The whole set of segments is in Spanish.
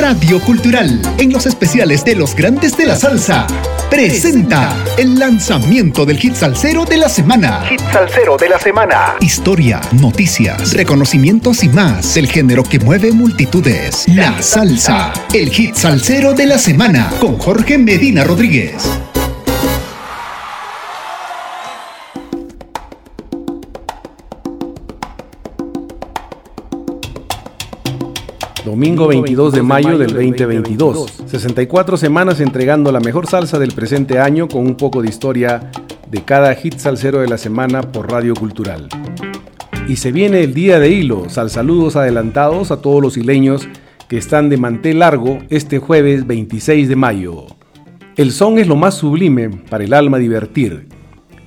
Radio Cultural, en los especiales de los grandes de la salsa, presenta el lanzamiento del hit salsero de la semana. Hit salsero de la semana. Historia, noticias, reconocimientos y más del género que mueve multitudes. La salsa, el hit salsero de la semana, con Jorge Medina Rodríguez. Domingo 22 de mayo del 2022. 64 semanas entregando la mejor salsa del presente año con un poco de historia de cada hit salsero de la semana por Radio Cultural. Y se viene el día de hilo. Sal saludos adelantados a todos los hileños que están de mantel largo este jueves 26 de mayo. El son es lo más sublime para el alma divertir.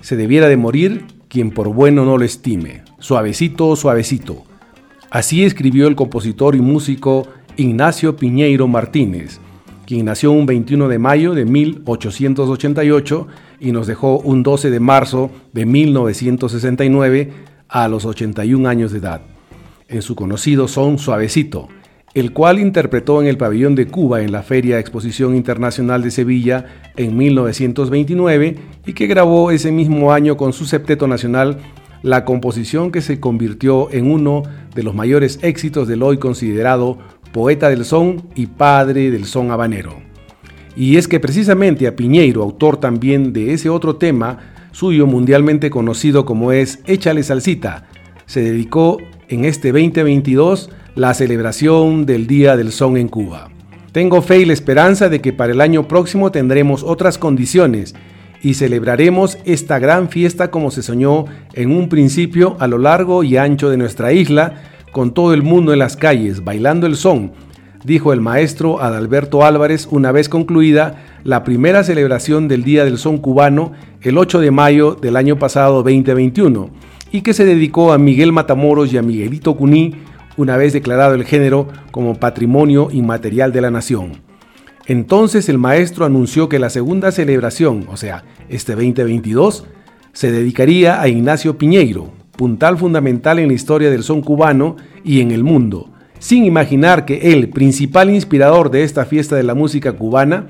Se debiera de morir quien por bueno no lo estime. Suavecito, suavecito Así escribió el compositor y músico Ignacio Piñeiro Martínez, quien nació un 21 de mayo de 1888 y nos dejó un 12 de marzo de 1969 a los 81 años de edad, en su conocido son Suavecito, el cual interpretó en el pabellón de Cuba en la Feria Exposición Internacional de Sevilla en 1929 y que grabó ese mismo año con su septeto nacional la composición que se convirtió en uno de los mayores éxitos del hoy considerado poeta del son y padre del son habanero. Y es que precisamente a Piñeiro, autor también de ese otro tema suyo mundialmente conocido como es Échale Salsita, se dedicó en este 2022 la celebración del Día del Son en Cuba. Tengo fe y la esperanza de que para el año próximo tendremos otras condiciones y celebraremos esta gran fiesta como se soñó en un principio a lo largo y ancho de nuestra isla, con todo el mundo en las calles, bailando el son, dijo el maestro Adalberto Álvarez una vez concluida la primera celebración del Día del Son cubano el 8 de mayo del año pasado 2021, y que se dedicó a Miguel Matamoros y a Miguelito Cuní, una vez declarado el género como patrimonio inmaterial de la nación. Entonces el maestro anunció que la segunda celebración, o sea, este 2022, se dedicaría a Ignacio Piñeiro, puntal fundamental en la historia del son cubano y en el mundo, sin imaginar que el principal inspirador de esta fiesta de la música cubana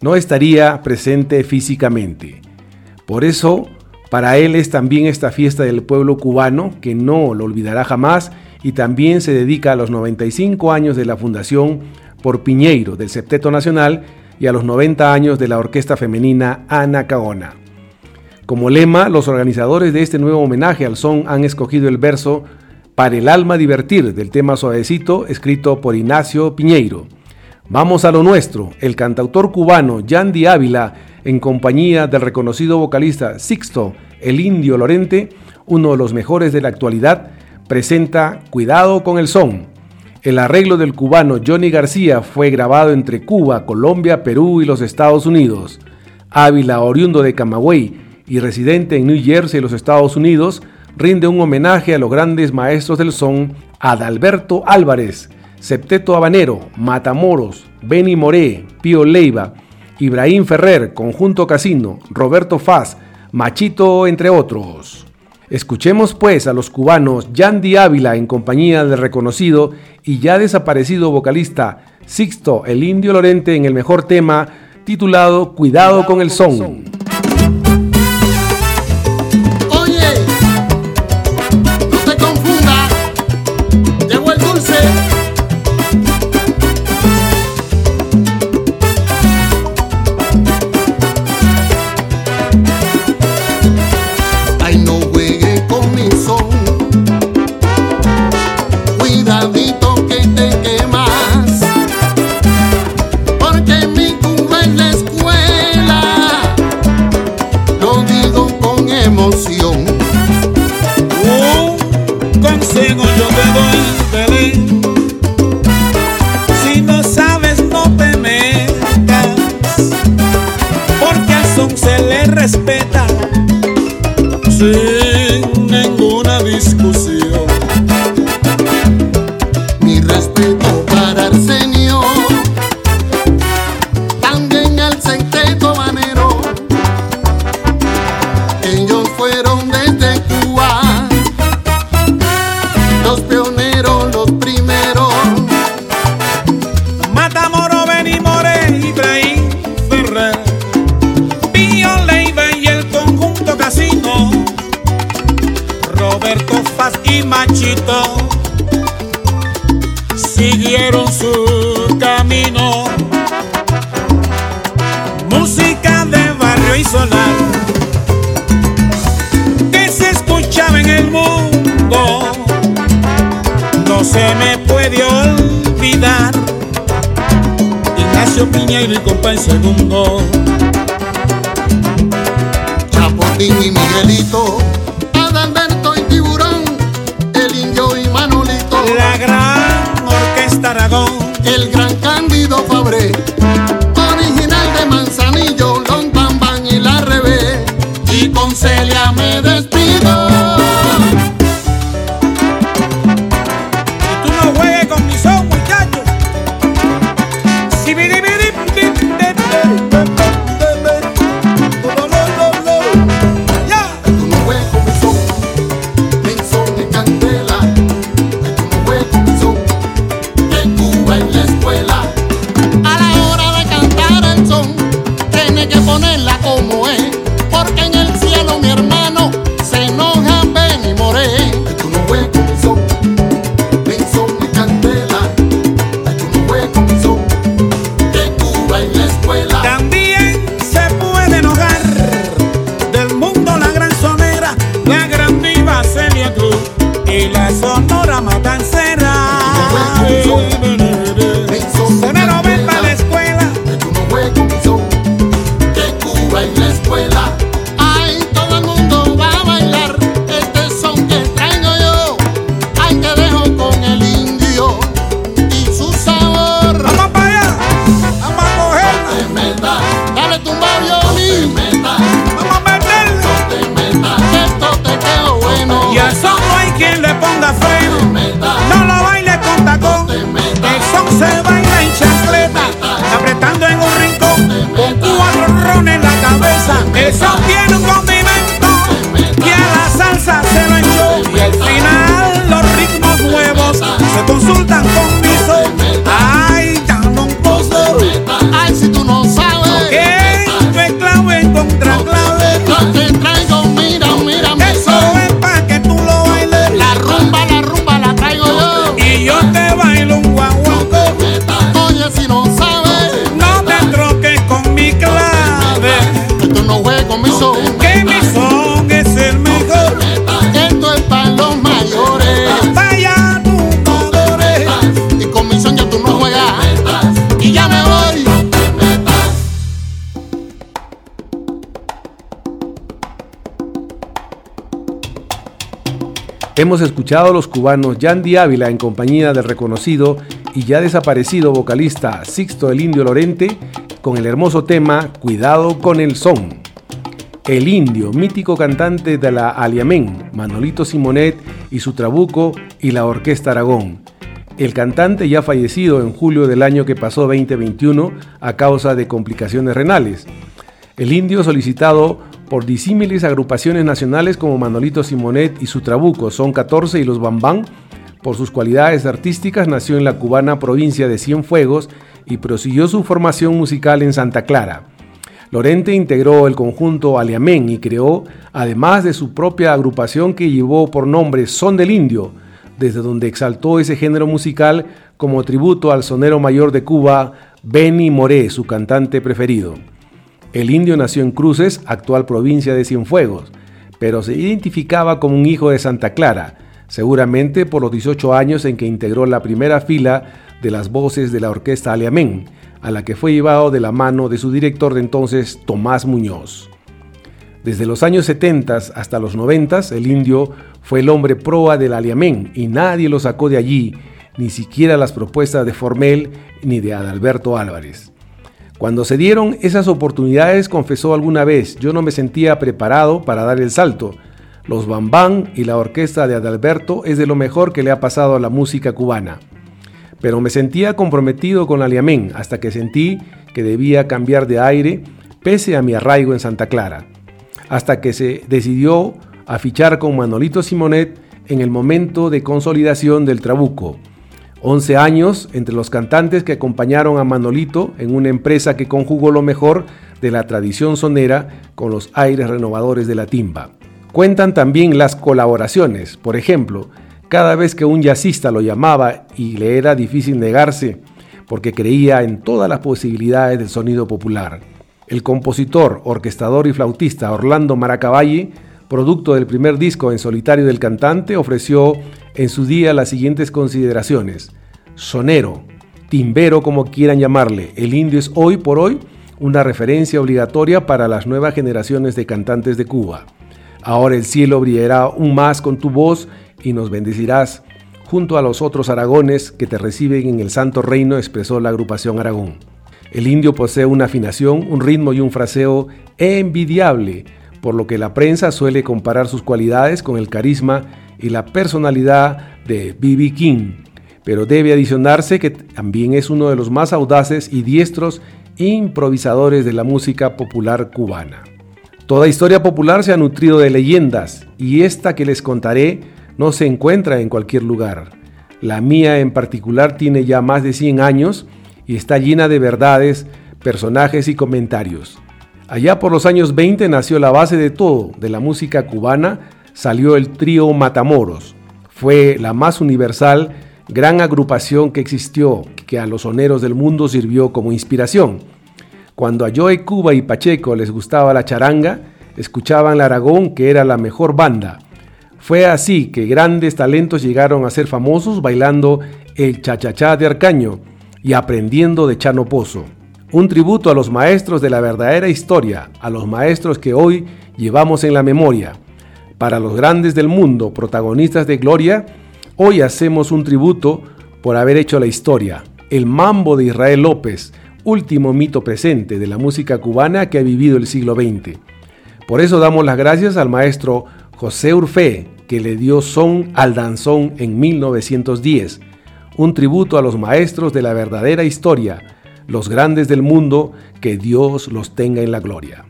no estaría presente físicamente. Por eso, para él es también esta fiesta del pueblo cubano que no lo olvidará jamás y también se dedica a los 95 años de la fundación por Piñeiro del Septeto Nacional y a los 90 años de la orquesta femenina Ana Caona. Como lema, los organizadores de este nuevo homenaje al son han escogido el verso Para el alma divertir del tema suavecito escrito por Ignacio Piñeiro. Vamos a lo nuestro, el cantautor cubano Yandy Ávila, en compañía del reconocido vocalista Sixto, el indio Lorente, uno de los mejores de la actualidad, presenta Cuidado con el son, el arreglo del cubano Johnny García fue grabado entre Cuba, Colombia, Perú y los Estados Unidos. Ávila, oriundo de Camagüey y residente en New Jersey, los Estados Unidos, rinde un homenaje a los grandes maestros del son Adalberto Álvarez, Septeto Habanero, Matamoros, Benny Moré, Pío Leiva, Ibrahim Ferrer, Conjunto Casino, Roberto Faz, Machito, entre otros. Escuchemos pues a los cubanos Yandy Ávila en compañía del reconocido y ya desaparecido vocalista Sixto el Indio Lorente en el mejor tema titulado Cuidado con el son. sin ninguna discusión. Siguieron su camino. Música de barrio y solar que se escuchaba en el mundo. No se me puede olvidar. Ignacio Piñeiro y compa en segundo. Chapotín y Miguelito, El gran ponerla como es, ponga freno. No lo baile con tacón. El son se baila en chancleta, apretando en un rincón, con cuatro rones en la cabeza. El son tiene un condimento que a la salsa se lo echó. Y al final los ritmos nuevos se consultan con mi son. Ay, ya no puedo. ay, si tú no sabes. Que esto es clave contra clave. Traigo, Hemos escuchado a los cubanos Yandy Ávila en compañía del reconocido y ya desaparecido vocalista Sixto el Indio Lorente con el hermoso tema Cuidado con el son. El Indio, mítico cantante de la Aliamén, Manolito Simonet y su Trabuco y la Orquesta Aragón. El cantante ya fallecido en julio del año que pasó 2021 a causa de complicaciones renales. El indio solicitado por disímiles agrupaciones nacionales como Manolito Simonet y su Trabuco, Son 14 y los Bambán, por sus cualidades artísticas nació en la cubana provincia de Cienfuegos y prosiguió su formación musical en Santa Clara. Lorente integró el conjunto Aliamén y creó, además de su propia agrupación que llevó por nombre Son del Indio, desde donde exaltó ese género musical como tributo al sonero mayor de Cuba, Benny Moré, su cantante preferido. El indio nació en Cruces, actual provincia de Cienfuegos, pero se identificaba como un hijo de Santa Clara, seguramente por los 18 años en que integró la primera fila de las voces de la orquesta Aliamén, a la que fue llevado de la mano de su director de entonces, Tomás Muñoz. Desde los años 70 hasta los 90, el indio fue el hombre proa del Aliamén y nadie lo sacó de allí, ni siquiera las propuestas de Formel ni de Adalberto Álvarez. Cuando se dieron esas oportunidades, confesó alguna vez, yo no me sentía preparado para dar el salto. Los Bambán y la orquesta de Adalberto es de lo mejor que le ha pasado a la música cubana. Pero me sentía comprometido con Aliamén hasta que sentí que debía cambiar de aire pese a mi arraigo en Santa Clara. Hasta que se decidió a fichar con Manolito Simonet en el momento de consolidación del Trabuco. 11 años entre los cantantes que acompañaron a Manolito en una empresa que conjugó lo mejor de la tradición sonera con los aires renovadores de la timba. Cuentan también las colaboraciones, por ejemplo, cada vez que un jazzista lo llamaba y le era difícil negarse, porque creía en todas las posibilidades del sonido popular. El compositor, orquestador y flautista Orlando Maracavalli, producto del primer disco en solitario del cantante, ofreció en su día las siguientes consideraciones. Sonero, timbero como quieran llamarle, el indio es hoy por hoy una referencia obligatoria para las nuevas generaciones de cantantes de Cuba. Ahora el cielo brillará aún más con tu voz y nos bendecirás junto a los otros aragones que te reciben en el santo reino, expresó la agrupación Aragón. El indio posee una afinación, un ritmo y un fraseo envidiable, por lo que la prensa suele comparar sus cualidades con el carisma y la personalidad de B.B. King, pero debe adicionarse que también es uno de los más audaces y diestros improvisadores de la música popular cubana. Toda historia popular se ha nutrido de leyendas y esta que les contaré no se encuentra en cualquier lugar. La mía en particular tiene ya más de 100 años y está llena de verdades, personajes y comentarios. Allá por los años 20 nació la base de todo, de la música cubana, salió el trío Matamoros. Fue la más universal, gran agrupación que existió, que a los soneros del mundo sirvió como inspiración. Cuando a Joe Cuba y Pacheco les gustaba la charanga, escuchaban la Aragón, que era la mejor banda. Fue así que grandes talentos llegaron a ser famosos bailando el chachachá de Arcaño, y aprendiendo de Chano Pozo. Un tributo a los maestros de la verdadera historia, a los maestros que hoy llevamos en la memoria. Para los grandes del mundo, protagonistas de gloria, hoy hacemos un tributo por haber hecho la historia. El mambo de Israel López, último mito presente de la música cubana que ha vivido el siglo XX. Por eso damos las gracias al maestro José Urfé, que le dio son al danzón en 1910 un tributo a los maestros de la verdadera historia, los grandes del mundo, que Dios los tenga en la gloria.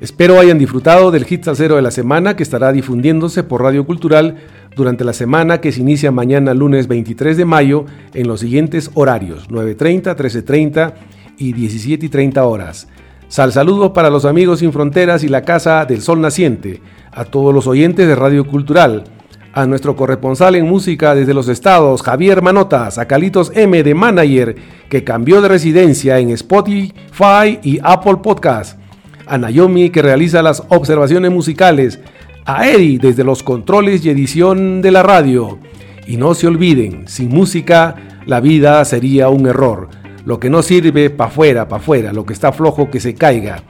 Espero hayan disfrutado del hit salsero de la semana que estará difundiéndose por Radio Cultural durante la semana que se inicia mañana lunes 23 de mayo en los siguientes horarios 9.30, 13.30 y 17.30 horas. Sal saludos para los amigos sin fronteras y la Casa del Sol Naciente, a todos los oyentes de Radio Cultural, a nuestro corresponsal en música desde los estados, Javier Manotas, a Calitos M de Manager, que cambió de residencia en Spotify y Apple Podcast, a Naomi, que realiza las observaciones musicales, a Eddie desde los controles y edición de la radio. Y no se olviden, sin música la vida sería un error. Lo que no sirve, pa' fuera, pa' fuera. Lo que está flojo, que se caiga.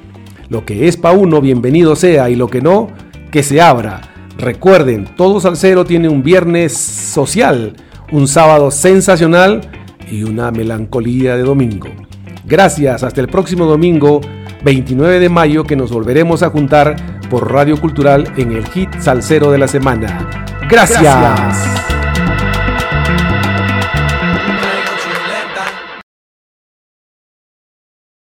Lo que es pa' uno, bienvenido sea. Y lo que no, que se abra. Recuerden, todo salsero tiene un viernes social, un sábado sensacional y una melancolía de domingo. Gracias, hasta el próximo domingo 29 de mayo que nos volveremos a juntar por Radio Cultural en el hit salsero de la semana. Gracias.